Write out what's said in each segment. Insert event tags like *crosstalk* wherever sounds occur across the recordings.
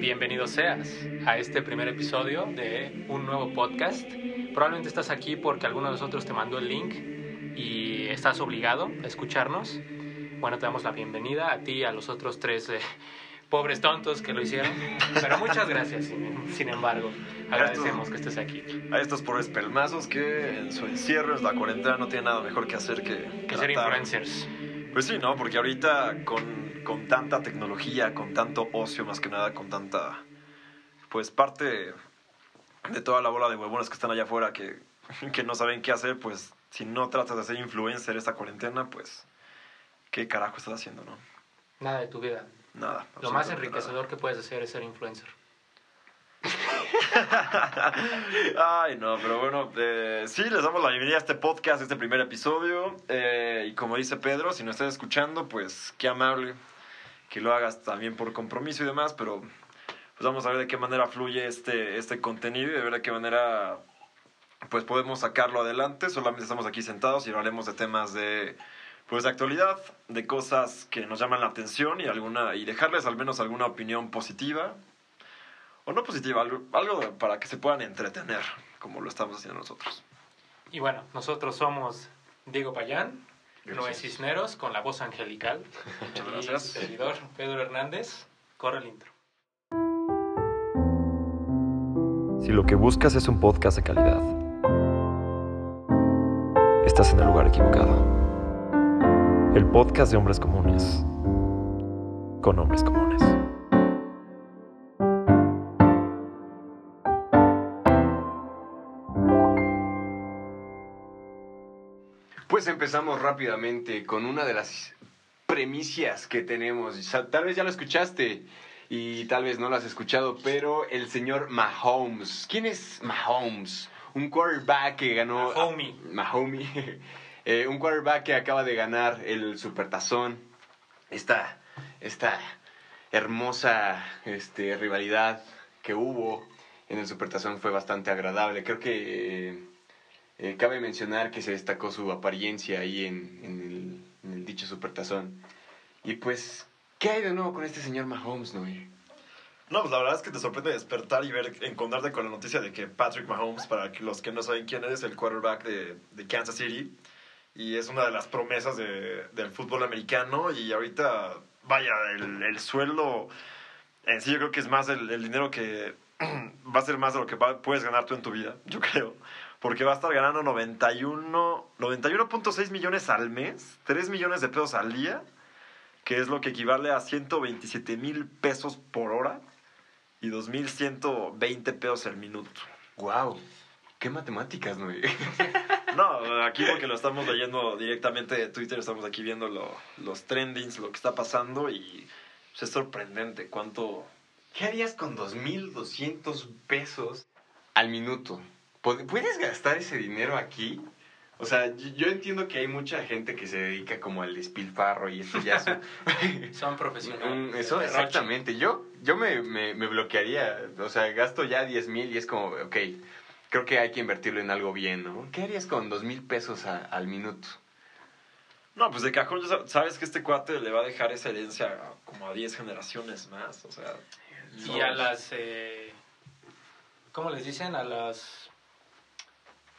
Bienvenido seas a este primer episodio de un nuevo podcast. Probablemente estás aquí porque alguno de nosotros te mandó el link y estás obligado a escucharnos. Bueno, te damos la bienvenida a ti y a los otros tres eh, pobres tontos que lo hicieron. Pero muchas gracias, sin, sin embargo. Agradecemos que estés aquí. A estos pobres pelmazos que en su encierro, en la cuarentena, no tienen nada mejor que hacer que, Que ser influencers. Pues sí, ¿no? Porque ahorita con, con tanta tecnología, con tanto ocio, más que nada, con tanta... Pues parte de toda la bola de huevones que están allá afuera que, que no saben qué hacer, pues si no tratas de ser influencer esta cuarentena, pues... ¿Qué carajo estás haciendo, no? Nada de tu vida. Nada. Lo más enriquecedor que puedes hacer es ser influencer. *laughs* Ay, no, pero bueno, eh, sí, les damos la bienvenida a este podcast, a este primer episodio. eh, y como dice Pedro, si nos estás escuchando, pues qué amable que lo hagas también por compromiso y demás, pero pues vamos a ver de qué manera fluye este, este contenido y de ver de qué manera pues podemos sacarlo adelante. Solamente estamos aquí sentados y hablaremos de temas de pues de actualidad, de cosas que nos llaman la atención y alguna y dejarles al menos alguna opinión positiva o no positiva, algo, algo para que se puedan entretener, como lo estamos haciendo nosotros. Y bueno, nosotros somos Diego Payán. Noé Cisneros, con la voz angelical. Muchas y gracias. su servidor, Pedro Hernández. Corre el intro. Si lo que buscas es un podcast de calidad, estás en el lugar equivocado. El podcast de hombres comunes, con hombres comunes. Pues empezamos rápidamente con una de las premisas que tenemos. Tal vez ya lo escuchaste y tal vez no lo has escuchado, pero el señor Mahomes. ¿Quién es Mahomes? Un quarterback que ganó... Mahomie. Mahomie. *laughs* Eh, un quarterback que acaba de ganar el Supertazón. Esta, esta hermosa este, rivalidad que hubo en el Supertazón fue bastante agradable. Creo que... eh, eh, cabe mencionar que se destacó su apariencia ahí en, en el, en el dicho supertazón. Y pues, ¿qué hay de nuevo con este señor Mahomes, Noé? No, pues la verdad es que te sorprende despertar y ver, encontrarte con la noticia de que Patrick Mahomes, para los que no saben quién es, el quarterback de, de Kansas City, y es una de las promesas de- del fútbol americano, y ahorita, vaya, el, el sueldo en sí yo creo que es más el, el dinero que *clears throat* va a ser más de lo que va- puedes ganar tú en tu vida, yo creo. Porque va a estar ganando 91 91.6 millones al mes, 3 millones de pesos al día, que es lo que equivale a 127 mil pesos por hora y 2.120 pesos el minuto. ¡Wow! ¿Qué matemáticas, Noé? *laughs* No, aquí porque lo estamos leyendo directamente de Twitter, estamos aquí viendo lo- los trendings, lo que está pasando y pues, es sorprendente cuánto... ¿Qué harías con 2.200 pesos al minuto? ¿Pod- ¿Puedes gastar ese dinero aquí? O sea, yo entiendo que hay mucha gente que se dedica como al despilfarro y esto ya *laughs* *laughs* es un- Son profesionales. Eso, exactamente. Yo, yo me, me, me bloquearía. O sea, gasto ya 10 mil y es como, ok, creo que hay que invertirlo en algo bien, ¿no? ¿Qué harías con 2 mil pesos a- al minuto? No, pues de cajón sabes que este cuate le va a dejar esa herencia como a 10 generaciones más, o sea... Y a las... eh, ¿Cómo les dicen? A las...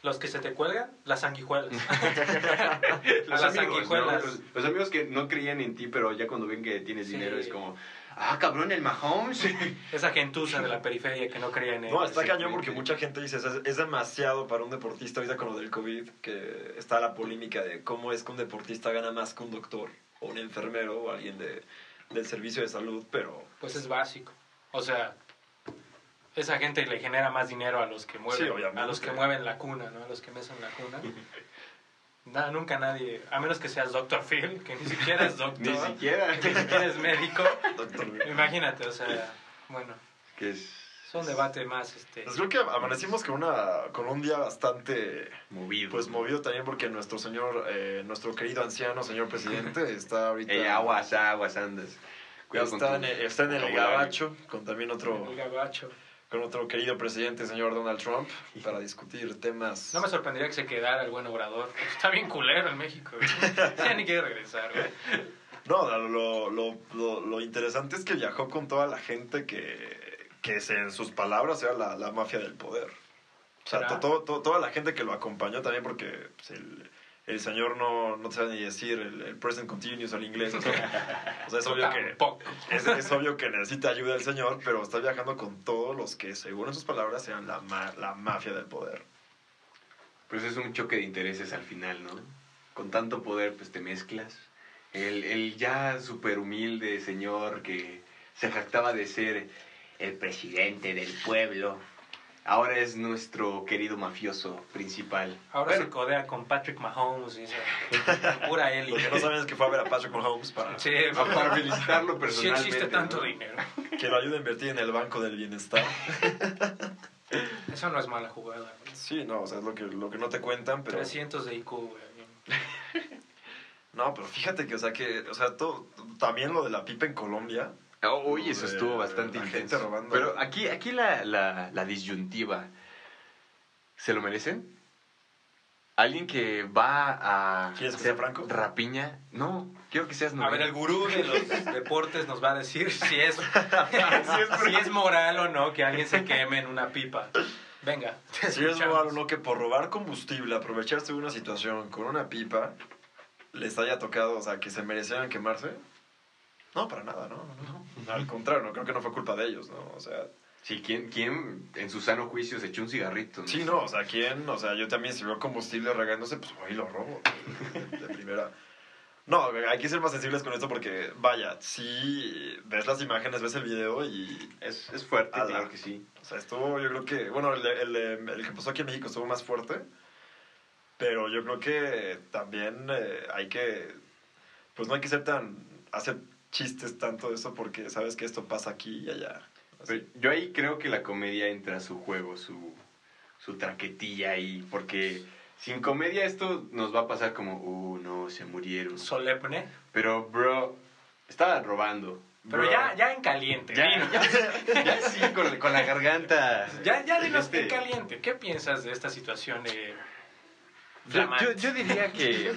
Los que se te cuelgan, las sanguijuelas. a *laughs* *laughs* las sanguijuelas. Los, los amigos que no creían en ti, pero ya cuando ven que tienes Sí. dinero es como, ah, cabrón, el Mahomes. Esa gentuza de la periferia que no creía en él. No, está cañón porque mucha gente dice, es, es demasiado para un deportista ahorita con lo del COVID, que está la polémica de cómo es que un deportista gana más que un doctor o un enfermero o alguien de, del servicio de salud, pero Pues es básico. O sea, esa gente le genera más dinero a los que mueven, Sí, a los que mueven la cuna, ¿no? A los que mecen la cuna. *laughs* Nada, nunca nadie, a menos que seas Dr. Phil, que ni siquiera es *laughs* doctor, Ni siquiera. que ni siquiera es médico. *laughs* doctor... Imagínate, o sea, bueno, que es es un debate más, este... Pues creo que amanecimos con, una, con un día bastante movido. pues movido también porque nuestro señor, eh, nuestro querido anciano, señor presidente, está ahorita... Ey, aguas, aguas, andas. Cuidado con está, tu en el, está en el gabacho con también otro, El gabacho. Con otro querido presidente, señor Donald Trump, para discutir temas... No me sorprendería que se quedara el buen obrador. *laughs* Está bien culero en México. güey. *laughs* Ya ni quiere regresar, güey. No, lo, lo, lo, lo interesante es que viajó con toda la gente que, que se- en sus palabras era la, la mafia del poder. O sea, to- todo- to- toda la gente que lo acompañó también, porque pues, el, el señor no, no te sabe ni decir el, el present continuous al inglés. O sea, o sea, es, obvio que, es, es obvio que necesita ayuda el señor, pero está viajando con todos los que, según sus palabras, eran la, ma- la mafia del poder. Pues es un choque de intereses al final, ¿no? Con tanto poder, pues te mezclas. El, el ya súper humilde señor que se jactaba de ser el presidente del pueblo, ahora es nuestro querido mafioso principal. Ahora Bueno, se codea con Patrick Mahomes y esa *laughs* pura Lo que no es que fue a ver a Patrick Mahomes para Sí, pa- *laughs* para felicitarlo sí personalmente. existe tanto ¿no? dinero. que lo ayude a invertir en el banco del bienestar. *laughs* Eso no es mala jugada. güey. Sí, no, o sea, es lo que, lo que no te cuentan, pero... 300 de IQ, güey. No, pero fíjate que, o sea, que, o sea, todo, también lo de la pipa en Colombia. Oh, Oye, eso estuvo bastante la gente intenso. robando. Pero aquí, aquí la, la, la disyuntiva, ¿se lo merecen? ¿Alguien que va a ¿Quieres que sea Franco? rapiña? No, quiero que seas A ver, el gurú de los *laughs* deportes nos va a decir *laughs* si es, si es moral o no que alguien se queme en una pipa. Venga. *laughs* Si es moral o no que por robar combustible, aprovecharse de una situación con una pipa, les haya tocado, o sea, que se merecieran quemarse. No, para nada, ¿no? no, no. *laughs* Al contrario, no creo que no fue culpa de ellos, ¿no? O sea, Sí, ¿quién, ¿quién en su sano juicio se echó un cigarrito? sí, no, o sea, ¿quién? O sea, yo también si veo combustible regándose, pues ahí lo robo, de, primera. No, hay que ser más sensibles con esto porque, vaya, si ves las imágenes, ves el video y Es, es fuerte, Ala. claro que sí. O sea, estuvo, yo creo que, bueno, el, el, el que pasó aquí en México estuvo más fuerte, pero yo creo que también eh, hay que, pues no hay que ser tan, hacer chistes tanto de eso porque sabes que esto pasa aquí y allá. Pero yo ahí creo que la comedia entra a su juego, su, su traquetilla ahí, porque sin comedia esto nos va a pasar como, uh, no, se murieron. Solemne. Pero, bro, estaban robando. Pero Bro. ya, ya en caliente. Ya, ya, ya sí, con, con la garganta. Ya, ya dinos Este- en caliente. ¿Qué piensas de esta situación eh, Yo, flamante? yo, yo diría que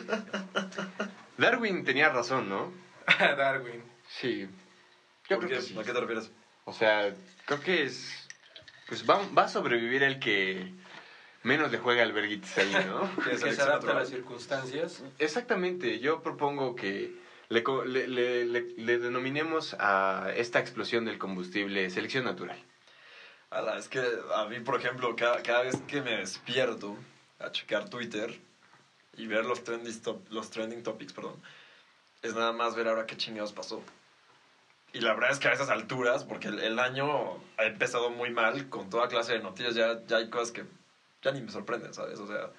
Darwin tenía razón, ¿no? *laughs* Darwin. Sí. Yo ¿Por creo qué? que sí. ¿A qué te refieres? O sea, creo que es... Pues va, va a sobrevivir el que menos le juega al verguitis ahí, ¿no? *laughs* ¿Qué Que se adapta a las circunstancias. Exactamente, yo propongo que le, le, le- le- denominemos a esta explosión del combustible selección natural. Ala, es que a mí, por ejemplo, cada, cada vez que me despierto a checar Twitter y ver los trending, top- los trending topics, perdón, es nada más ver ahora qué chingados pasó. Y la verdad es que a esas alturas, porque el, año ha empezado muy mal con toda clase de noticias, ya, ya hay cosas que ya ni me sorprenden, ¿sabes? O sea,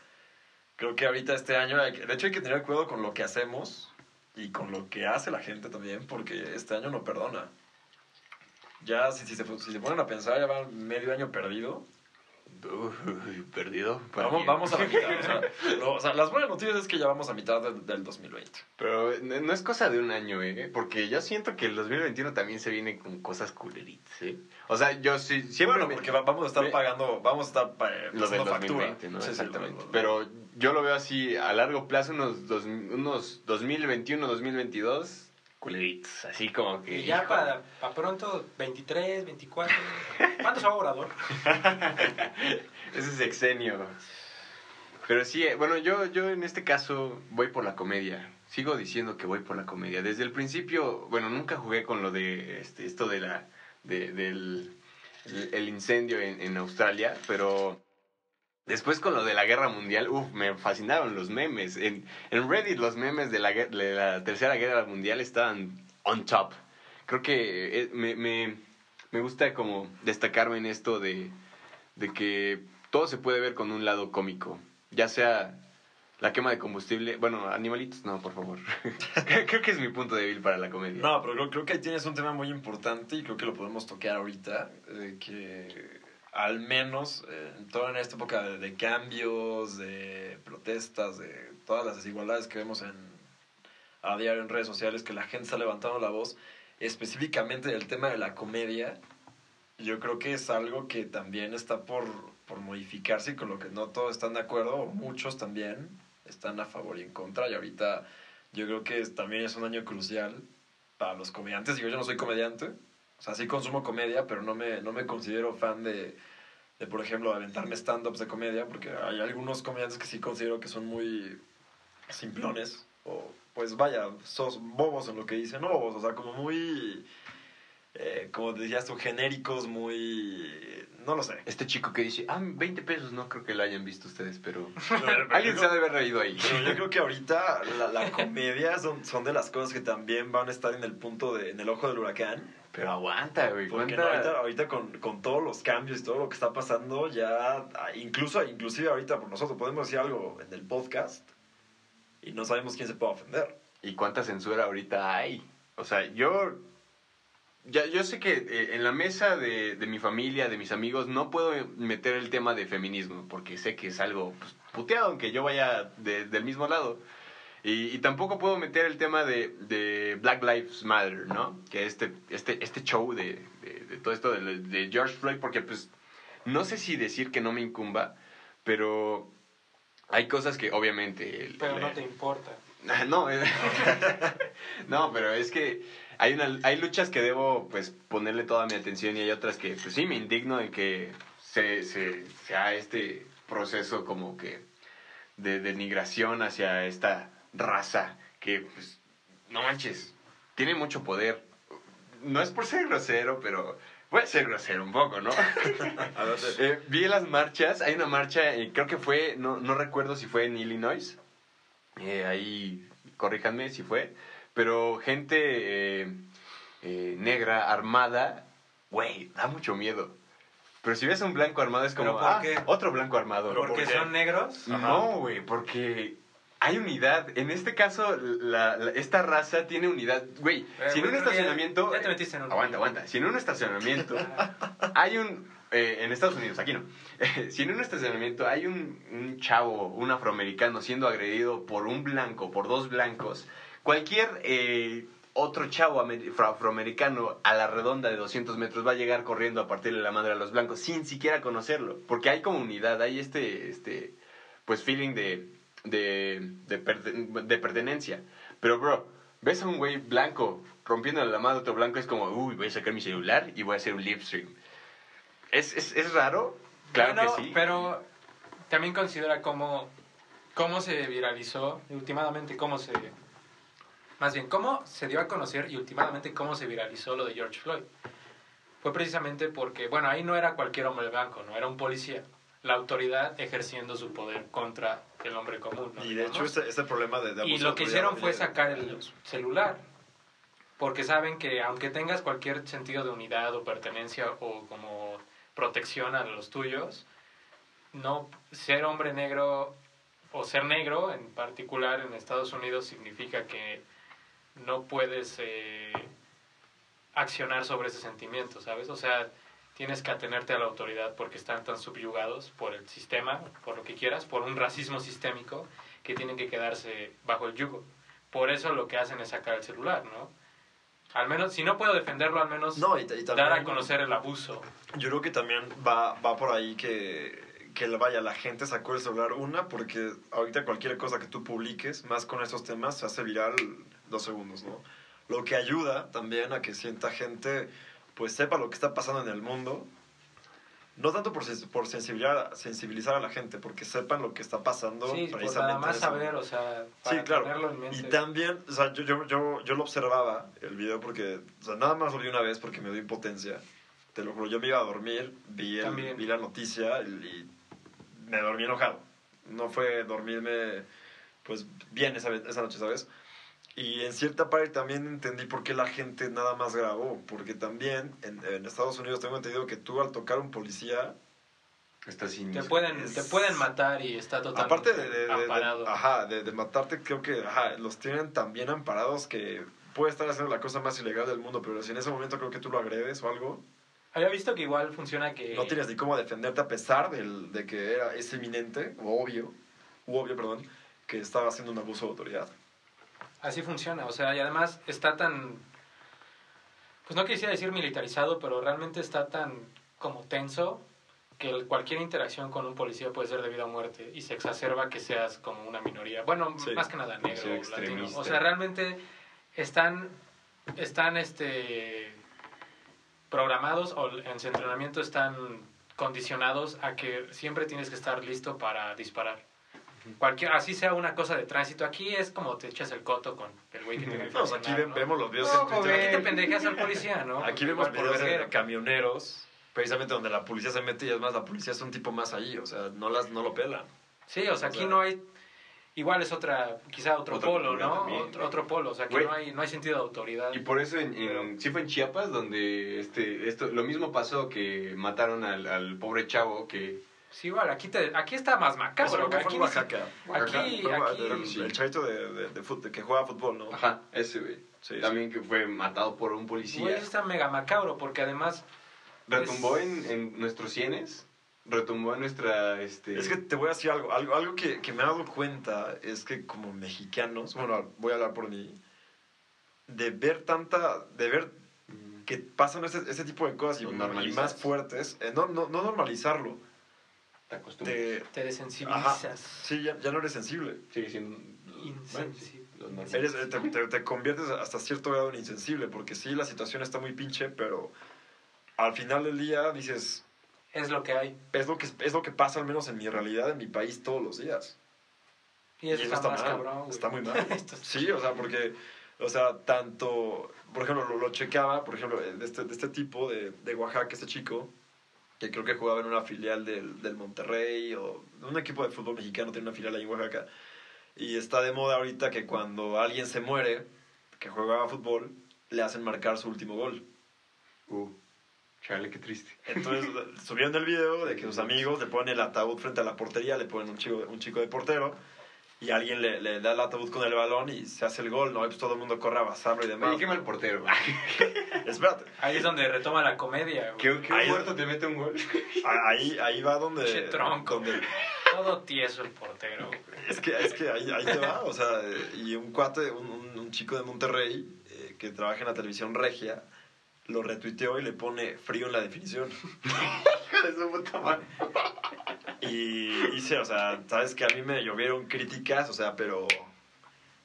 creo que ahorita este año, hay de hecho hay que tener cuidado con lo que hacemos y con lo que hace la gente también, porque este año no perdona. Ya, si, si, se, si se ponen a pensar, ya va medio año perdido. Uy, perdido. ¿para Vamos, vamos a la mitad. O sea, lo- o sea, las buenas noticias es que ya vamos a mitad del, del 2020. Pero no no es cosa de un año, ¿eh? Porque yo siento que el 2021 también se viene con cosas culeritas, ¿eh? O sea, yo sí, siempre... bueno, me- porque va- vamos a estar me- pagando, vamos a estar pa- Lo del pasando factura. 2020, ¿no? Sí, sí, Exactamente. lo- lo- Pero yo lo veo así a largo plazo, unos, dos, unos 2021, 2022, culeritos. Así como que... Y ya para, para pronto, 23, 24. ¿Cuándo se va Obrador? *laughs* Ese es exenio. Pero sí, eh, bueno, yo, yo en este caso voy por la comedia. Sigo diciendo que voy por la comedia. Desde el principio, bueno, nunca jugué con lo de este, esto de la de- del el, incendio en, en Australia, pero después con lo de la guerra mundial, uff, me fascinaron los memes. En, en Reddit los memes de la, de la tercera guerra mundial estaban on top. Creo que eh, me, me, me gusta como destacarme en esto de, de que todo se puede ver con un lado cómico, ya sea la quema de combustible, bueno, animalitos, no, por favor. *laughs* *laughs* creo que es mi punto débil para la comedia. No, pero creo, creo que ahí tienes un tema muy importante y creo que lo podemos tocar ahorita, eh, que al menos eh, en toda en esta época de, de cambios, de protestas, de todas las desigualdades que vemos en, a diario en redes sociales, que la gente está levantando la voz, específicamente del tema de la comedia, yo creo que es algo que también está por, por modificarse y con lo que no todos están de acuerdo, o muchos también están a favor y en contra, y ahorita Yo creo que también es un año crucial para los comediantes. Digo, yo no soy comediante. O sea, sí consumo comedia, pero no me, no me considero fan de, de, por ejemplo, aventarme stand-ups de comedia, porque hay algunos comediantes que sí considero que son muy simplones. O, pues vaya, sos bobos en lo que dicen. No bobos, o sea, como muy... eh, como decías tú, genéricos, muy... No lo sé. Este chico que dice, ah, 20 pesos, no creo que lo hayan visto ustedes, pero *laughs* Pero alguien yo- se ha de haber reído ahí. Pero yo creo que ahorita la, la *laughs* comedia son, son de las cosas que también van a estar en el punto de, en el ojo del huracán. Pero aguanta, güey. Porque ¿cuánta- ahorita, ahorita con, con todos los cambios y todo lo que está pasando, ya, incluso, inclusive ahorita por nosotros podemos decir algo en el podcast y no sabemos quién se puede ofender. ¿Y cuánta censura ahorita hay? O sea, yo... Ya, yo sé que eh, en la mesa de, de mi familia, de mis amigos, no puedo meter el tema de feminismo, porque sé que es algo pues, puteado, aunque yo vaya de- del mismo lado. Y, y tampoco puedo meter el tema de, de Black Lives Matter, ¿no? Que este, este, este show de, todo esto de George Floyd, porque pues no sé si decir que no me incumba, pero hay cosas que obviamente... el- Pero no te importa. *laughs* no, eh, *laughs* no, pero es que hay, una, hay luchas que debo pues ponerle toda mi atención y hay otras que pues sí me indigno en que se, se, sea este proceso como que de denigración hacia esta raza que pues no manches, tiene mucho poder. No es por ser grosero, pero puede ser grosero un poco, ¿no? *laughs* A ver, te- Eh, vi las marchas, hay una marcha, eh, creo que fue, no, no recuerdo si fue en Illinois, eh, ahí corríjanme si fue, pero gente eh, eh, negra armada, güey, da mucho miedo. Pero si ves un blanco armado es como, ¿Pero por ah, qué? otro blanco armado. Pero ¿Porque ¿por qué? son negros? No, güey, porque hay unidad. En este caso, la, la- esta raza tiene unidad. Güey, Eh, si en un ya- estacionamiento... ya te metiste en un- Aguanta, aguanta. Si en un estacionamiento *laughs* hay un... eh, en Estados Unidos, aquí no. *laughs* si en un estacionamiento hay un, un chavo, un afroamericano siendo agredido por un blanco, por dos blancos, cualquier eh, otro chavo amer- afro- afroamericano a la redonda de 200 metros va a llegar corriendo a partirle la madre a los blancos sin siquiera conocerlo. Porque hay comunidad, hay este, este pues, feeling de, de, de, de pertenencia. Pero, bro, ves a un güey blanco rompiendo la madre a otro blanco, es como, uy, voy a sacar mi celular y voy a hacer un live stream. ¿Es, es, es raro? Claro Bueno, que sí. Pero también considera cómo, cómo se viralizó y últimamente cómo se... Más bien, cómo se dio a conocer y últimamente cómo se viralizó lo de George Floyd. Fue precisamente porque, bueno, ahí no era cualquier hombre blanco, no era un policía. La autoridad ejerciendo su poder contra el hombre común. ¿no? y de hecho, ese problema de, de Y lo que hicieron fue sacar el celular. Porque saben que aunque tengas cualquier sentido de unidad o pertenencia o como protección a los tuyos, no ser hombre negro o ser negro en particular en Estados Unidos significa que no puedes eh, accionar sobre ese sentimiento, ¿sabes? O sea, tienes que atenerte a la autoridad porque están tan subyugados por el sistema, por lo que quieras, por un racismo sistémico que tienen que quedarse bajo el yugo. Por eso lo que hacen es sacar el celular, ¿no? Al menos, si no puedo defenderlo, al menos No, y, y también, dar a conocer el abuso. Yo creo que también va, va por ahí que, que vaya, la gente sacó el celular. Una, porque ahorita cualquier cosa que tú publiques, más con estos temas, se hace viral dos segundos, ¿no? Lo que ayuda también a que sienta gente, pues sepa lo que está pasando en el mundo. No tanto por, por sensibilizar, sensibilizar a la gente, porque sepan lo que está pasando Sí, por precisamente. nada más saber, o sea, Sí, para claro. tenerlo en mente. Y también, o sea, yo, yo, yo, yo lo observaba, el video, porque, o sea, nada más lo vi una vez porque me dio impotencia. Te lo juro, yo me iba a dormir, vi, el- vi la noticia y, me dormí enojado. No fue dormirme, pues, bien esa, esa noche, ¿sabes? Y en cierta parte también entendí por qué la gente nada más grabó. Porque también en, en Estados Unidos tengo entendido que tú al tocar a un policía, Está sin... Te pueden, Es- te pueden matar y está totalmente Aparte de, de- de- ajá, de, de matarte, creo que ajá, los tienen tan bien amparados que puede estar haciendo la cosa más ilegal del mundo, pero si en ese momento creo que tú lo agredes o algo, Había visto que igual funciona que... no tienes ni cómo defenderte a pesar del, de que era, es eminente, o obvio, u obvio, perdón, que estaba haciendo un abuso de autoridad. Así funciona, o sea, y además está tan... Pues no quisiera decir militarizado, pero realmente está tan como tenso que cualquier interacción con un policía puede ser de vida o muerte y se exacerba que seas como una minoría. Bueno, Sí. más que nada negro o latino. O sea, realmente están, están este, programados o en su entrenamiento están condicionados a que siempre tienes que estar listo para disparar. Cualquier, así sea una cosa de tránsito. Aquí es como te echas el coto con el güey que te No, aquí vemos los videos No, en Twitter. joven. Aquí te pendejeas al policía, ¿no? Aquí vemos videos de camioneros, precisamente donde la policía se mete y es más, la policía es un tipo más ahí, o sea, no, las, no lo pelan. Sí, o sea, O aquí sea- no hay... Igual es otra, quizá otro, polo, ¿no? también, otro, otro polo, o sea, que Güey. no hay, no hay sentido de autoridad. Y por eso, en, en- sí fue en Chiapas donde este, esto, lo mismo pasó que mataron al, al pobre chavo que... Sí, igual, aquí, te, aquí está más Eso macabro. que fue aquí Oaxaca. Aquí, aquí... el, chavito de, de, de fut- que juega fútbol, ¿no? Ajá, ese güey. Sí, También que fue matado por un Güey, policía. eso está mega macabro, porque además... Retumbó es- en, en nuestros sienes, retumbó en nuestra... Este, Es que te voy a decir algo, algo, algo que, que me he dado cuenta es que como mexicanos, bueno, voy a hablar por mí, de ver tanta, de ver que pasan ese, ese tipo de cosas y, más fuertes, eh, no, no, no normalizarlo, Te acostumbras. te, Te desensibilizas. sí, ya, ya no eres sensible. Sigue siendo... Insensible. Bueno. Eres, eh, te, te- te conviertes hasta cierto grado en insensible, porque sí, la situación está muy pinche, pero al final del día dices, Es lo que hay. es lo que, es lo que pasa al menos en mi realidad, en mi país, todos los días. Y eso, Y está, más mal, cabrón, güey. Está muy *laughs* mal. Sí, o sea, porque, o sea, tanto, por ejemplo, lo, lo checaba, por ejemplo, de este, de este tipo de, de Oaxaca, este chico, que creo que jugaba en una filial del, del Monterrey o un equipo de fútbol mexicano tiene una filial ahí en Oaxaca. Y está de moda ahorita que cuando alguien se muere, que juega fútbol, le hacen marcar su último gol. Uh, chale, qué triste. Entonces *laughs* subieron el video de que sus amigos le ponen el ataúd frente a la portería, le ponen un chico, un chico de portero y alguien le, le da el ataúd con el balón y se hace el gol, ¿no? Y pues todo el mundo corre a abrazarlo y demás. Oye, qué mal portero. *laughs* Espérate, Ahí es donde retoma la comedia, güey. ¿Qué, qué Ahí- muerto te mete un gol? *laughs* ahí, ahí va donde... Che tronco. donde- Todo tieso el portero, güey. es que, es que ahí, ahí te va, o sea, y un cuate, un, un- un chico de Monterrey eh, que trabaja en la televisión regia, lo retuiteó y le pone frío en la definición. Hijo de su puta madre. Y hice, o sea, sabes que a mí me llovieron críticas, o sea, pero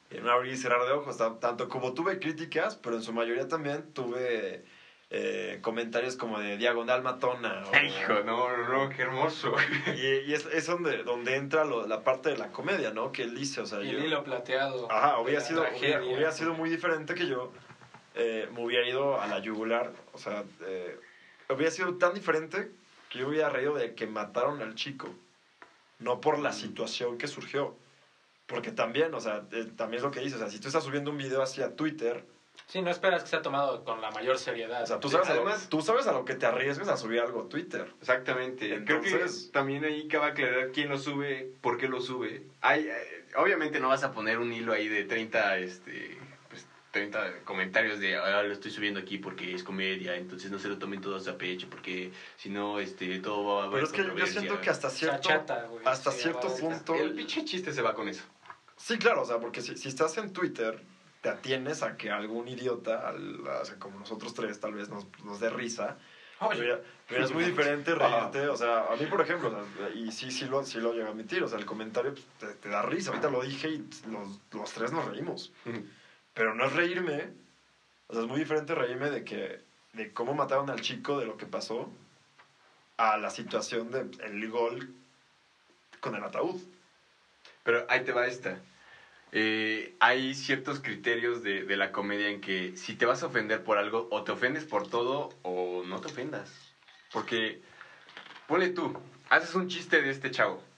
en un abrir y cerrar de ojos, ta- tanto como tuve críticas, pero en su mayoría también tuve eh, comentarios como de diagonal matona. o- Hijo, no, no, no, qué hermoso. Y, y es, es donde, donde entra lo- la parte de la comedia, ¿no? Que él dice, o sea, Y yo... el hilo plateado. Ajá, hubiera sido, hubiera, hubiera sido muy diferente que yo eh, me hubiera ido a la yugular. O sea, eh, hubiera sido tan diferente que yo hubiera reído de que mataron al chico. No por la situación que surgió. Porque también, o sea, eh, también es lo que dices. O sea, si tú estás subiendo un video hacia Twitter, Sí, no esperas que sea tomado con la mayor seriedad. o sea, tú Sí, sabes, a lo, además- tú sabes a lo que te arriesgas a subir algo a Twitter. Exactamente. Creo que también ahí cabe aclarar quién lo sube, por qué lo sube. Hay, eh, obviamente no vas a poner un hilo ahí de 30, este, 30 comentarios de ahora lo estoy subiendo aquí porque es comedia, entonces no se lo tomen todos a pecho porque si no, este, todo va a haber Pero es que yo siento que hasta cierto, güey, hasta cierto punto... El pinche chiste se va con eso. Sí, claro, o sea, porque si, si estás en Twitter, te atienes a que algún idiota, al- o sea, como nosotros tres, tal vez nos, nos dé risa. Pero, es muy diferente reírte, o sea, a mí, por ejemplo, o sea, y sí, sí lo, sí lo llego a admitir, o sea, el comentario pues, te, te da risa. Ahorita lo dije y los, los tres nos reímos. Pero no es reírme, o sea, es muy diferente reírme de que, de cómo mataron al chico, de lo que pasó, a la situación del el gol con el ataúd. Pero ahí te va esta. Eh, hay ciertos criterios de, de la comedia en que si te vas a ofender por algo, o te ofendes por todo, o no te ofendas. Porque, ponle tú, haces un chiste de este chavo.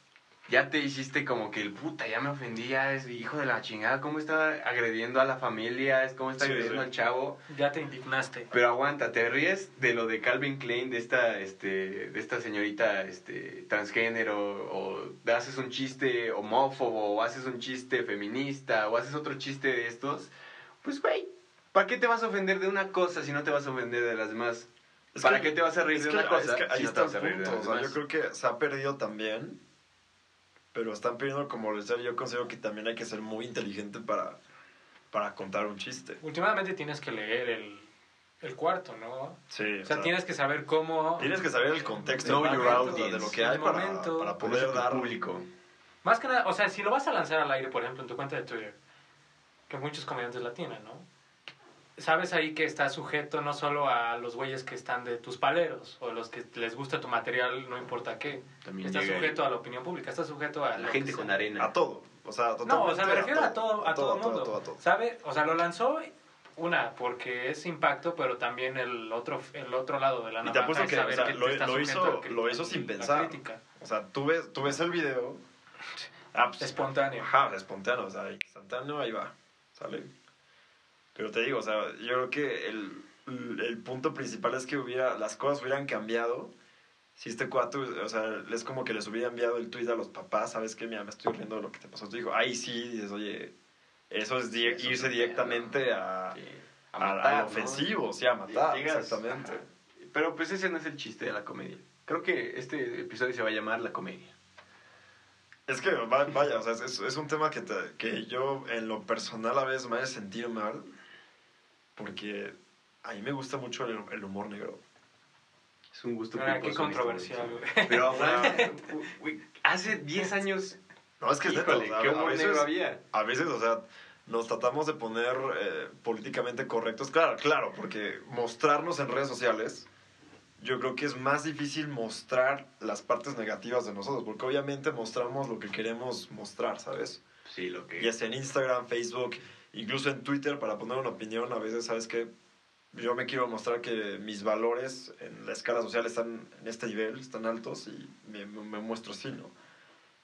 Ya te hiciste como que el puta, ya me ofendía, es hijo de la chingada, cómo está agrediendo a la familia, es cómo está Sí, agrediendo sí. al chavo. ya te indignaste. Pero aguanta, te ríes de lo de Calvin Klein, de esta, este, de esta señorita este, transgénero, o haces un chiste homófobo, o haces un chiste feminista, o haces otro chiste de estos, pues güey, ¿para qué te vas a ofender de una cosa si no te vas a ofender de las demás? Es ¿Para que- qué te vas a reír de que- una cosa es que ahí si está el punto. O sea, yo creo que se ha perdido también, pero están perdiendo como les decía, yo considero que también hay que ser muy inteligente para, para contar un chiste. Últimamente tienes que leer el, el cuarto, ¿no? Sí, O sea, tienes que saber cómo... tienes que saber el contexto Know your audience, de lo que hay para, momento. para poder dar público. Más que nada, o sea, si lo vas a lanzar al aire, por ejemplo, en tu cuenta de Twitter, que muchos comediantes la tienen, ¿no? Sabes ahí que está sujeto no solo a los güeyes que están de tus paleros o los que les gusta tu material, no importa qué. También está sujeto a la opinión pública, está sujeto a La gente con sea. arena. a todo. O sea, No, o sea, me refiero a todo, a todo, a mundo. todo, todo. ¿Sabe? O sea, lo lanzó una porque es impacto, pero también el otro el otro lado de la Y te navaja apuesto es que, saber o sea, que lo- está lo sujeto hizo- lo hizo sin pensar. crítica. O sea, tú ves, tú ves el video. ah, pues, Espontáneo. Ajá, espontáneo, o sea, instantáneo, ahí va, sale. Pero te digo, o sea, yo creo que el, el punto principal es que hubiera, las cosas hubieran cambiado si este cuate, o sea, es como que les hubiera enviado el tweet a los papás, ¿sabes qué? Mira, me estoy riendo de lo que te pasó. Te digo, ahí sí, dices, oye, eso es di- Eso irse directamente a, Sí. a- A matar, ¿no? ofensivo, sí, a matar, Llegas- exactamente. Ajá. Pero pues ese no es el chiste de la comedia. Creo que este episodio se va a llamar La Comedia. Es que, va- vaya, o sea, es, es un tema que, te- que yo en lo personal a veces me hace sentir mal, porque a mí me gusta mucho el, el humor negro. Es un gusto Ah, qué controversial, güey. Pero *laughs* güey, hace 10 *laughs* años, No, es que es híjole, o sea, qué a humor veces- negro había. A veces, o sea, nos tratamos de poner eh, políticamente correctos. Claro, claro, porque mostrarnos en redes sociales, yo creo que es más difícil mostrar las partes negativas de nosotros, porque obviamente mostramos lo que queremos mostrar, ¿sabes? Sí, lo que... Ya sea en Instagram, Facebook, incluso en Twitter, para poner una opinión, a veces, ¿sabes qué? Yo me quiero mostrar que mis valores en la escala social están en este nivel, están altos y me, me- me muestro así, ¿no?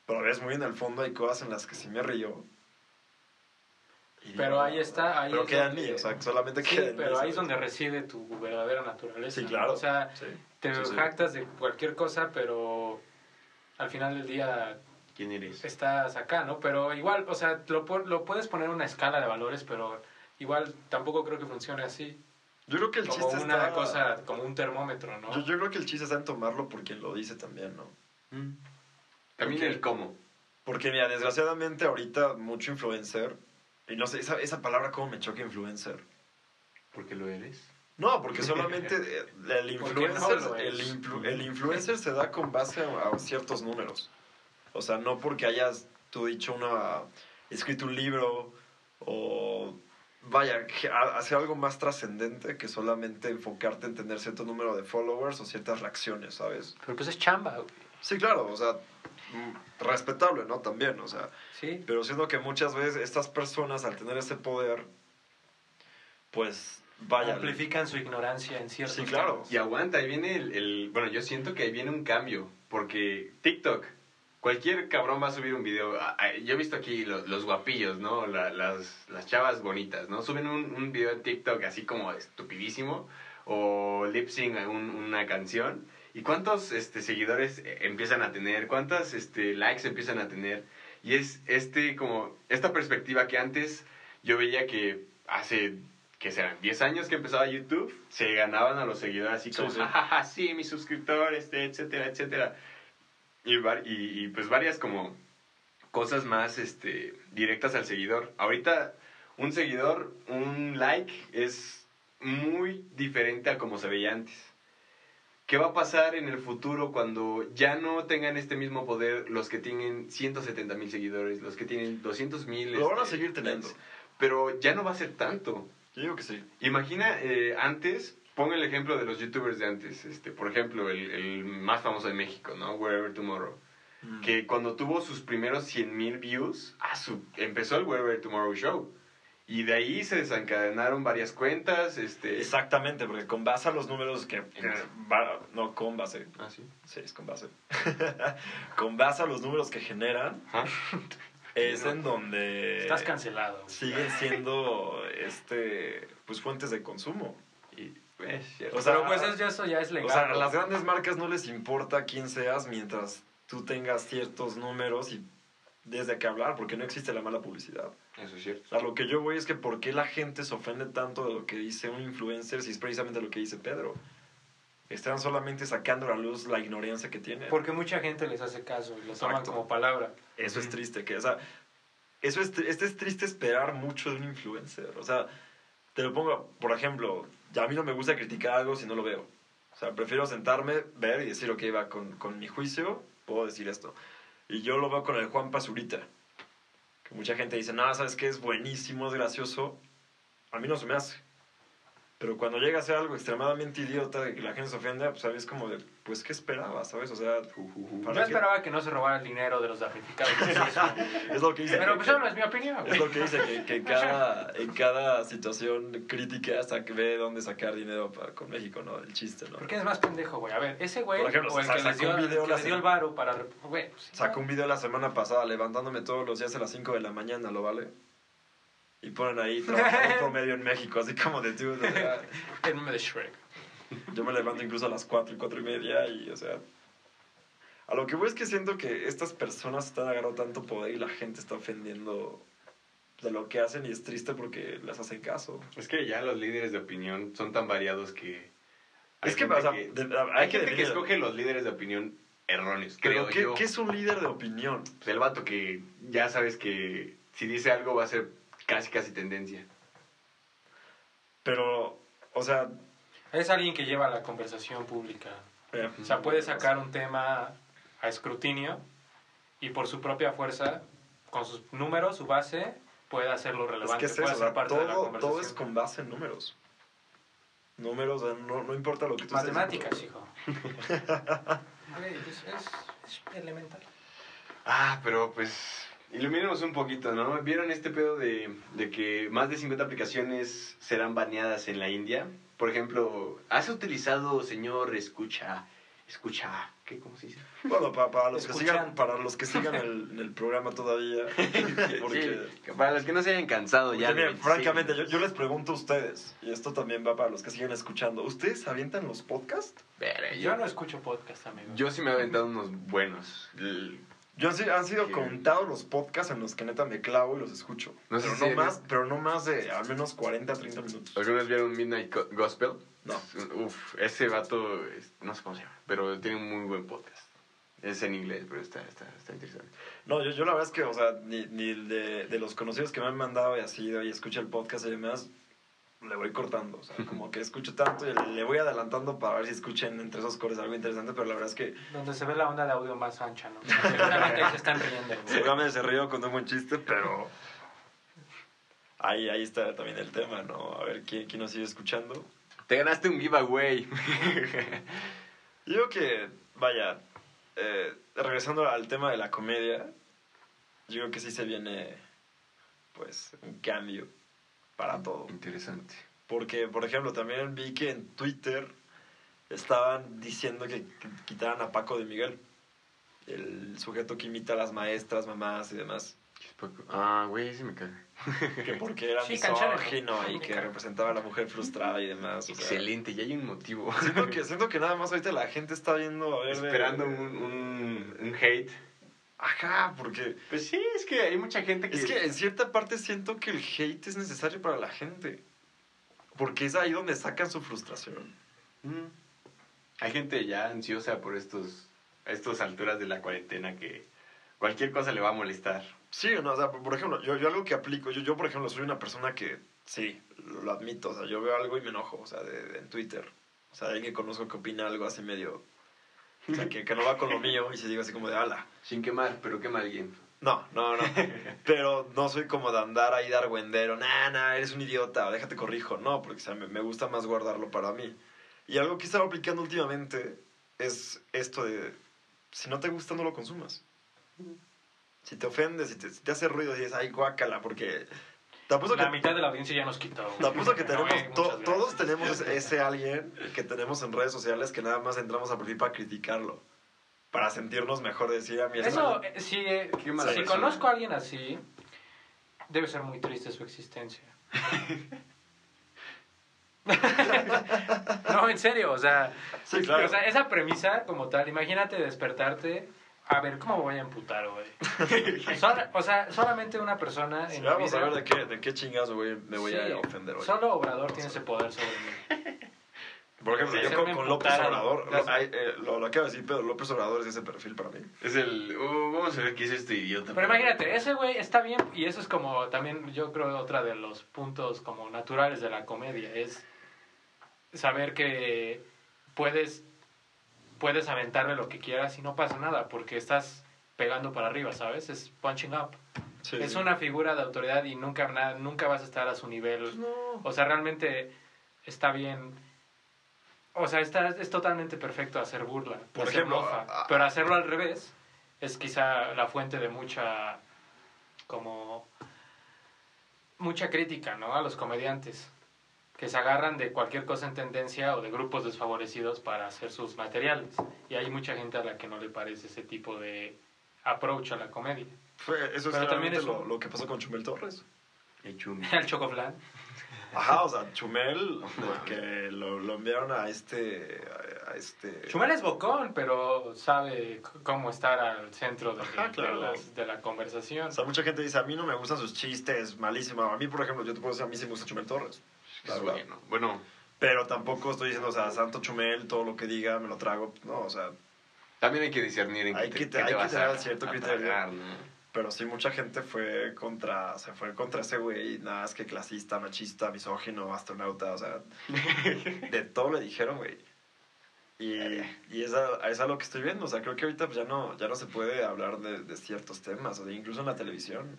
Pero a veces muy en el fondo hay cosas en las que sí me río. Y Pero digo, ahí está, ahí Pero es queda en donde- mí, o sea, solamente Sí, queda en mí, pero ahí es donde reside tu verdadera naturaleza. Sí, ¿no? claro. O sea, Sí. te Sí, sí. jactas de cualquier cosa, pero al final del día ¿Quién eres? estás acá, ¿no? Pero igual, o sea, lo, lo puedes poner en una escala de valores, pero igual tampoco creo que funcione así. Yo creo que el Como chiste una está... cosa, como un termómetro, ¿no? Yo, yo creo que el chiste está en tomarlo por quien lo dice también, ¿no? Mm. También Porque- el cómo. Porque, mira, desgraciadamente ahorita mucho influencer, y no sé, esa, esa palabra cómo me choca influencer. Porque lo eres. No, porque solamente *laughs* el ¿Por qué no influencer, el, es? influ- el influencer se da con base a, a ciertos números. O sea, no porque hayas tú dicho una, escrito un libro o vaya, hacer algo más trascendente que solamente enfocarte en tener cierto número de followers o ciertas reacciones, ¿sabes? Pero pues es chamba, güey. Sí, claro, o sea, mm, respetable, ¿no? También, o sea, Sí. pero siento que muchas veces estas personas al tener ese poder, pues vaya. Amplifican su ignorancia en ciertos Sí, claro. temas. Y aguanta, ahí viene el, el- Bueno, yo siento que ahí viene un cambio. Porque TikTok, cualquier cabrón va a subir un video. Ah, ah, Yo he visto aquí los, los guapillos, ¿no? La- las, las chavas bonitas, ¿no? Suben un, un video en TikTok así como estupidísimo. O lip sync a un- una canción. ¿Y cuántos este, seguidores eh, empiezan a tener? ¿Cuántos este, likes empiezan a tener? Y es este como esta perspectiva que antes yo veía que hace que serán 10 años que empezaba YouTube, se ganaban a los seguidores así Sí, como, sí. jajaja, sí, mis suscriptores, este, etcétera, etcétera. Y, y, y, pues varias como cosas más este, directas al seguidor. Ahorita un seguidor, un like es muy diferente a como se veía antes. ¿Qué va a pasar en el futuro cuando ya no tengan este mismo poder los que tienen 170 mil seguidores, los que tienen 200 mil? Lo van a seguir teniendo. Pero ya no va a ser tanto. Yo digo que sí. Imagina, eh, antes, pongo el ejemplo de los youtubers de antes. Este, por ejemplo, el, el más famoso de México, ¿no? Wherever Tomorrow. Que cuando tuvo sus primeros 100 mil views, ah, su, empezó el Wherever Tomorrow Show. Y de ahí se desencadenaron varias cuentas. Este, Exactamente, porque con base a los números que... que va- no, con base. Ah, sí. Sí, es con base. *laughs* con base a los números que generan, *laughs* es en donde... Estás cancelado. Siguen siendo, este, pues, fuentes de consumo. Y, cierto. O sea, Pero pues eso, ya- eso ya es legal. O sea, a las grandes marcas no les importa quién seas mientras tú tengas ciertos números y desde qué hablar, porque no existe la mala publicidad. Eso es cierto. A lo que yo voy es que por qué la gente se ofende tanto de lo que dice un influencer si es precisamente lo que dice Pedro. Están solamente sacando a la luz la ignorancia que tienen. Porque mucha gente les hace caso y lo toman como palabra. Eso es triste, que, o sea, eso es, este es triste esperar mucho de un influencer. O sea, te lo pongo, por ejemplo, ya a mí no me gusta criticar algo si no lo veo. O sea, prefiero sentarme, ver y decir, ok, va, con, con mi juicio, puedo decir esto. Y yo lo veo con el Juan Pazurita. Que mucha gente dice, no, ¿sabes qué? Es buenísimo, es gracioso. A mí no se me hace. Pero cuando llega a ser algo extremadamente idiota, que la gente se ofende, pues sabes como de, pues, ¿qué esperaba? ¿Sabes? O sea, Yo ¿para qué? esperaba que no se robara el dinero de los damnificados. *laughs* Es lo que dice. Pero pues eso no es mi opinión. Es lo que dice, que, que en, cada, en cada situación crítica hasta que ve dónde sacar dinero para, con México, ¿no? El chiste, ¿no? ¿Por qué es más pendejo, güey? A ver, ese güey, Por ejemplo, o el que les sacó dio, un el video que les dio el varo para... Güey, pues, Sacó un video la semana pasada levantándome todos los días a las 5 de la mañana, ¿lo vale? Y ponen ahí trabajando *laughs* promedio en México, así como de tú, el *laughs* meme de Shrek. Yo me levanto incluso a las 4 y 4 y media y, o sea... A lo que voy es que siento que estas personas están agarrando tanto poder y la gente está ofendiendo de lo que hacen y es triste porque les hacen caso. Es que ya los líderes de opinión son tan variados que... hay Es que, gente o sea, que- de- hay, hay que gente que definir- escoge los líderes de opinión erróneos, Pero creo ¿qué, yo. ¿qué es un líder de opinión? Pues el vato que ya sabes que si dice algo va a ser casi casi tendencia. Pero, o sea, Es alguien que lleva la conversación pública. eh, O sea, puede sacar un tema a escrutinio y por su propia fuerza, con sus números, su base, puede hacerlo es relevante, que es puede eso, o sea, parte de la todo, conversación. todo es con base en números. Números, no, no importa lo que tú Matemáticas, hijo. *laughs* Güey, es, es- es elemental. Ah, pero pues ilumínemos un poquito, ¿no? ¿Vieron este pedo de, de que más de 50 aplicaciones serán baneadas en la India? Por ejemplo, ¿has utilizado, señor, escucha, escucha, ¿qué? ¿Cómo se dice? Bueno, pa- para, los que sigan, para los que sigan el, el programa todavía, *laughs* porque, Sí, para los que no se hayan cansado ya. miren, 26 francamente, yo, yo les pregunto a ustedes, y esto también va para los que siguen escuchando, ¿ustedes avientan los podcasts? Yo no escucho podcast, amigo. Yo sí me he aventado unos buenos. Yo han sido, han sido contados los podcasts en los que neta me clavo y los escucho. No sé pero, si no eres- más, pero no más de al menos 40, 30 minutos. ¿Algunas vieron Midnight Gospel? No. Uf, ese vato, es- no sé cómo se llama, pero tiene un muy buen podcast. Es en inglés, pero está, está, está interesante. No, yo, yo la verdad es que, o sea, ni, ni de, de los conocidos que me han mandado y así, y escucha el podcast y demás, le voy cortando. O sea, *laughs* como que escucho tanto y le, voy adelantando para ver si escuchen entre esos cores algo interesante, pero la verdad es que Donde se ve la onda de audio más ancha, ¿no? *laughs* Seguramente ahí se están riendo. güey. seguramente se río con un buen chiste, pero ahí, ahí está también el tema, ¿no? A ver quién, quién nos sigue escuchando. Te ganaste un giveaway. *laughs* Yo creo que, vaya, eh, regresando al tema de la comedia, yo creo que sí se viene, pues, un cambio para todo. Interesante. Porque, por ejemplo, también vi que en Twitter estaban diciendo que, quitaran a Paco de Miguel, el sujeto que imita a las maestras, mamás y demás, Ah, güey, sí me caga. *laughs* que porque era Sí, misógino y que representaba a la mujer frustrada y demás. o sea, Excelente, ya hay un motivo. Siento que, *laughs* siento que nada más ahorita la gente está viendo a ver... de- Esperando un, un, un hate. Ajá, porque... Pues sí, es que hay mucha gente que... Es que en cierta parte siento que el hate es necesario para la gente. Porque es ahí donde sacan su frustración. Mm. Hay gente ya ansiosa por estos estas alturas de la cuarentena que cualquier cosa le va a molestar. Sí, no, o sea, por ejemplo, yo, yo algo que aplico, yo, yo por ejemplo soy una persona que, sí, lo, lo admito, o sea, yo veo algo y me enojo, o sea, de, de- en Twitter. O sea, alguien que conozco que opina algo así medio, o sea, que, que no va con lo mío y se digo así como de, ala. Sin quemar, pero quema alguien. No, no, no. Pero no soy como de andar ahí de argüendero, nah, nah, eres un idiota, déjate corrijo. No, porque o sea, me, me gusta más guardarlo para mí. Y algo que he estado aplicando últimamente es esto de, si no te gusta, no lo consumas. Si te ofendes, si te, si te hace ruido, dices, ay, guácala, porque... Te apuesto La que, mitad de la audiencia ya nos quitó. güey. te apuesto que tenemos, Güey, to- muchas todos tenemos ese, ese alguien que tenemos en redes sociales que nada más entramos a perfil para criticarlo. Para sentirnos mejor, decir a mí Eso, eh, si, eh, Qué mala si persona. conozco a alguien así, debe ser muy triste su existencia. *laughs* *laughs* no, en serio, o sea, Sí, claro. o sea, esa premisa como tal, imagínate despertarte, a ver, ¿cómo me voy a emputar, güey? *laughs* O sea, solamente una persona Sí, vamos a ver de qué, de qué chingazo güey, me voy Sí, a ofender hoy. Solo Obrador tiene ese poder sobre mí. Por ejemplo, Sí, yo con, López. Obrador, Las- lo, eh, lo, lo acabo de decir, pero López Obrador es ese perfil para mí. Es el. uh, vamos a ver qué es este idiota. Pero imagínate, ese güey está bien y eso es como también yo creo otra de los puntos como naturales de la comedia es saber que puedes puedes aventarle lo que quieras y no pasa nada porque estás pegando para arriba, ¿sabes? Es punching up. Sí. Es una figura de autoridad y nunca na- nunca vas a estar a su nivel. O sea, realmente está bien. O sea, está, es totalmente perfecto hacer burla, Por hacer ejemplo, mofa. a- a- pero hacerlo al revés es quizá la fuente de mucha como mucha crítica, ¿no? A los comediantes que se agarran de cualquier cosa en tendencia o de grupos desfavorecidos para hacer sus materiales. Y hay mucha gente a la que no le parece ese tipo de approach a la comedia. Fue, eso es también es lo, lo que pasó con Chumel Torres. El chumi. *laughs* El chocoflan. Ajá, o sea, Chumel, que lo, lo enviaron a este... A, este... Chumel es bocón, pero sabe cómo estar al centro de, Ajá, de claro. las- de la conversación. O sea, mucha gente dice, a mí no me gustan sus chistes, malísimo. A mí, por ejemplo, yo te puedo decir, a mí sí me gusta Chumel Torres. Verdad. bueno. Bueno, Pero tampoco estoy diciendo, o sea, Santo Chumel, todo lo que diga, me lo trago. No, o sea, también hay que discernir en Hay qué que te, te- hay que tener cierto a criterio. tragar, ¿no? pero sí mucha gente fue contra, se fue contra ese güey, nada, es que clasista, machista, misógino, astronauta, o sea, *laughs* de todo le dijeron, güey. Y, y es, a, es a lo que estoy viendo, o sea, creo que ahorita pues, ya no, ya no se puede hablar de, de ciertos temas, o incluso en la televisión.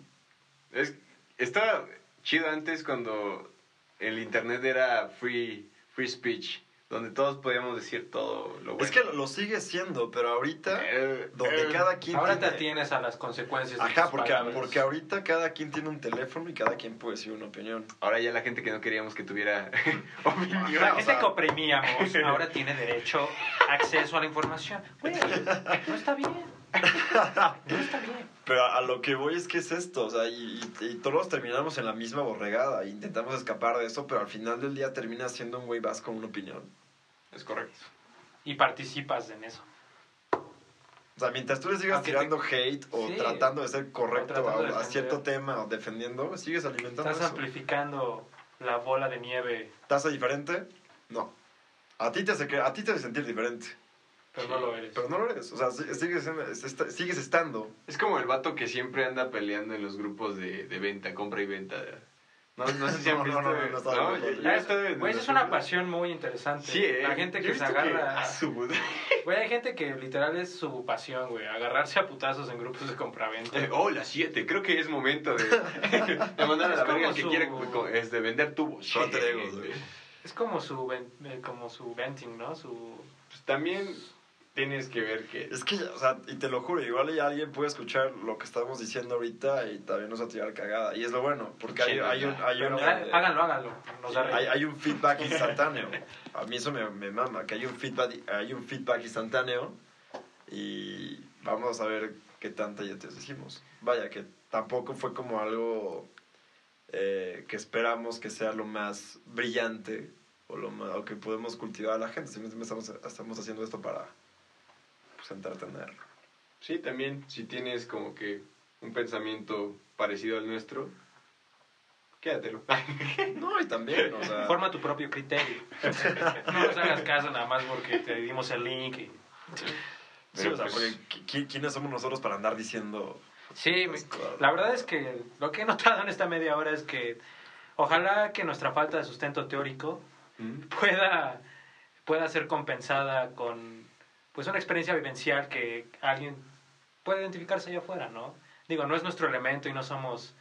Es, estaba chido antes cuando el internet era free, free speech, donde todos podíamos decir todo lo bueno. Es que lo, sigue siendo, pero ahorita, Eh, donde eh, cada quien Ahora te tiene... atienes a las consecuencias de Ajá, tus porque, palabras. porque ahorita cada quien tiene un teléfono y cada quien puede decir una opinión. Ahora ya la gente que no queríamos que tuviera *laughs* opinión. Ajá, La o gente sea- que oprimíamos ahora tiene derecho acceso a la información. Güey, no está bien. No está bien. Pero a, a lo que voy es que es esto, o sea, y, y- y todos terminamos en la misma borregada, e intentamos escapar de eso, pero al final del día terminas siendo un güey vas con una opinión. Es correcto. Y participas en eso. O sea, mientras tú le sigas Aunque tirando hate o Sí. tratando de ser correcto a, a cierto tema o defendiendo, sigues alimentando Estás eso. amplificando la bola de nieve, ¿Tasa diferente? No. A ti te hace, a ti te hace sentir diferente, pero no lo eres. pero no lo eres. O sea, si- sigues, es- estando. Es como el vato que siempre anda peleando en los grupos de, de venta, compra y venta. No, no sé si han No, no, visto. no, no, no ¿no? es, güey, es una pasión muy interesante. Sí, eh. La gente que se agarra... *laughs* Güey, hay gente que literal es su pasión, güey. Agarrarse a putazos en grupos de compraventa. Eh, Oh, las 7. Creo que es momento de, *laughs* de mandar a la Es verga que su- quiere co- este, vender tubos. Ego, güey. Es como su, eh, como su venting, ¿no? Su... Pues también tienes que ver que. Es que, ya, o sea, y te lo juro, igual ya alguien puede escuchar lo que estamos diciendo ahorita y también nos va a tirar cagada. Y es lo bueno, porque hay, hay un... Hay un háganlo, háganlo. Hay, hay un feedback *laughs* instantáneo. A mí eso me, me mama, que hay un feedback, hay un feedback instantáneo y vamos a ver qué tanta ya te decimos. Vaya, que tampoco fue como algo eh, que esperamos que sea lo más brillante o lo más, o que podemos cultivar a la gente. Simplemente estamos, estamos haciendo esto para pues, entretener. Sí, también, si tienes como que un pensamiento parecido al nuestro, quédatelo. *laughs* No, y también, o sea... Forma tu propio criterio. *laughs* no nos hagas caso nada más porque te dimos el link. y- Sí, o sea, Pero, porque ¿qui- ¿quiénes somos nosotros para andar diciendo Sí, la verdad es que lo que he notado en esta media hora es que ojalá que nuestra falta de sustento teórico ¿Mm? pueda, pueda ser compensada con pues una experiencia vivencial que alguien puede identificarse allá afuera, ¿no? Digo, no es nuestro elemento y no somos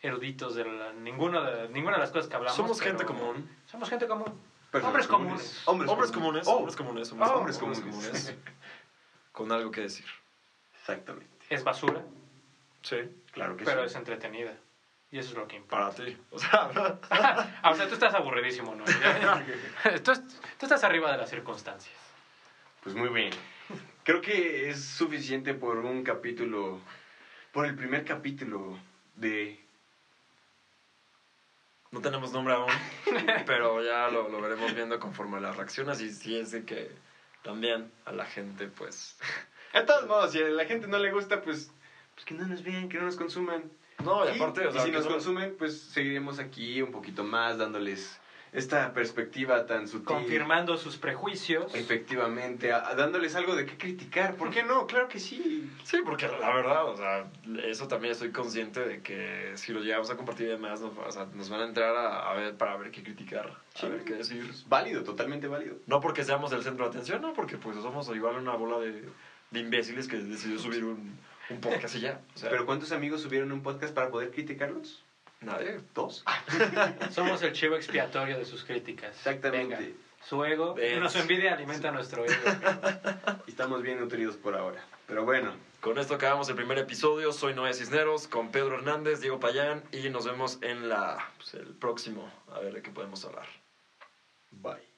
eruditos de la- ninguno de, ninguna de las cosas que hablamos. Somos pero gente común. Somos gente común. Personas Hombres comunes. Hombres, Hombres comunes, Oh, hombres comunes, hombres, Oh, hombres comunes, comunes. *laughs* con algo que decir. Exactamente. Es basura, Sí, Claro que pero sí. es entretenida. Y eso es lo que importa. para ti. O sea, *laughs* Ah, o sea, tú estás aburridísimo, ¿no? *laughs* tú, tú estás arriba de las circunstancias. Pues muy bien. Creo que es suficiente por un capítulo, por el primer capítulo de... no tenemos nombre aún, *laughs* pero ya lo, lo veremos viendo conforme las reacciones y si es de que también a la gente, pues... De todos modos, si a la gente no le gusta, pues, pues que no nos vean, que no nos consuman. No, y Y- aparte, o y sea, si que nos no- consumen, pues seguiremos aquí un poquito más, dándoles esta perspectiva tan sutil. Confirmando sus prejuicios. Efectivamente, a- a dándoles algo de qué criticar. ¿Por qué no? Claro que sí. Sí, porque la verdad, o sea, eso también estoy consciente de que si lo llegamos a compartir y demás, nos, o sea, nos van a entrar a, a ver para ver qué criticar, Sí. a ver qué decir. Es válido, totalmente válido. No porque seamos el centro de atención, no, porque pues somos igual una bola de, de imbéciles que decidió subir un, un podcast y ya. O sea, Pero ¿cuántos amigos subieron un podcast para poder criticarlos? Nadie. Dos. *laughs* Somos el chivo expiatorio de sus críticas. Exactamente. Venga, su ego, no, su envidia alimenta nuestro ego. *laughs* Y estamos bien nutridos por ahora. Pero bueno, Con esto acabamos el primer episodio. Soy Noé Cisneros con Pedro Hernández, Diego Payán y nos vemos en la, pues, el próximo. A ver de qué podemos hablar. bye.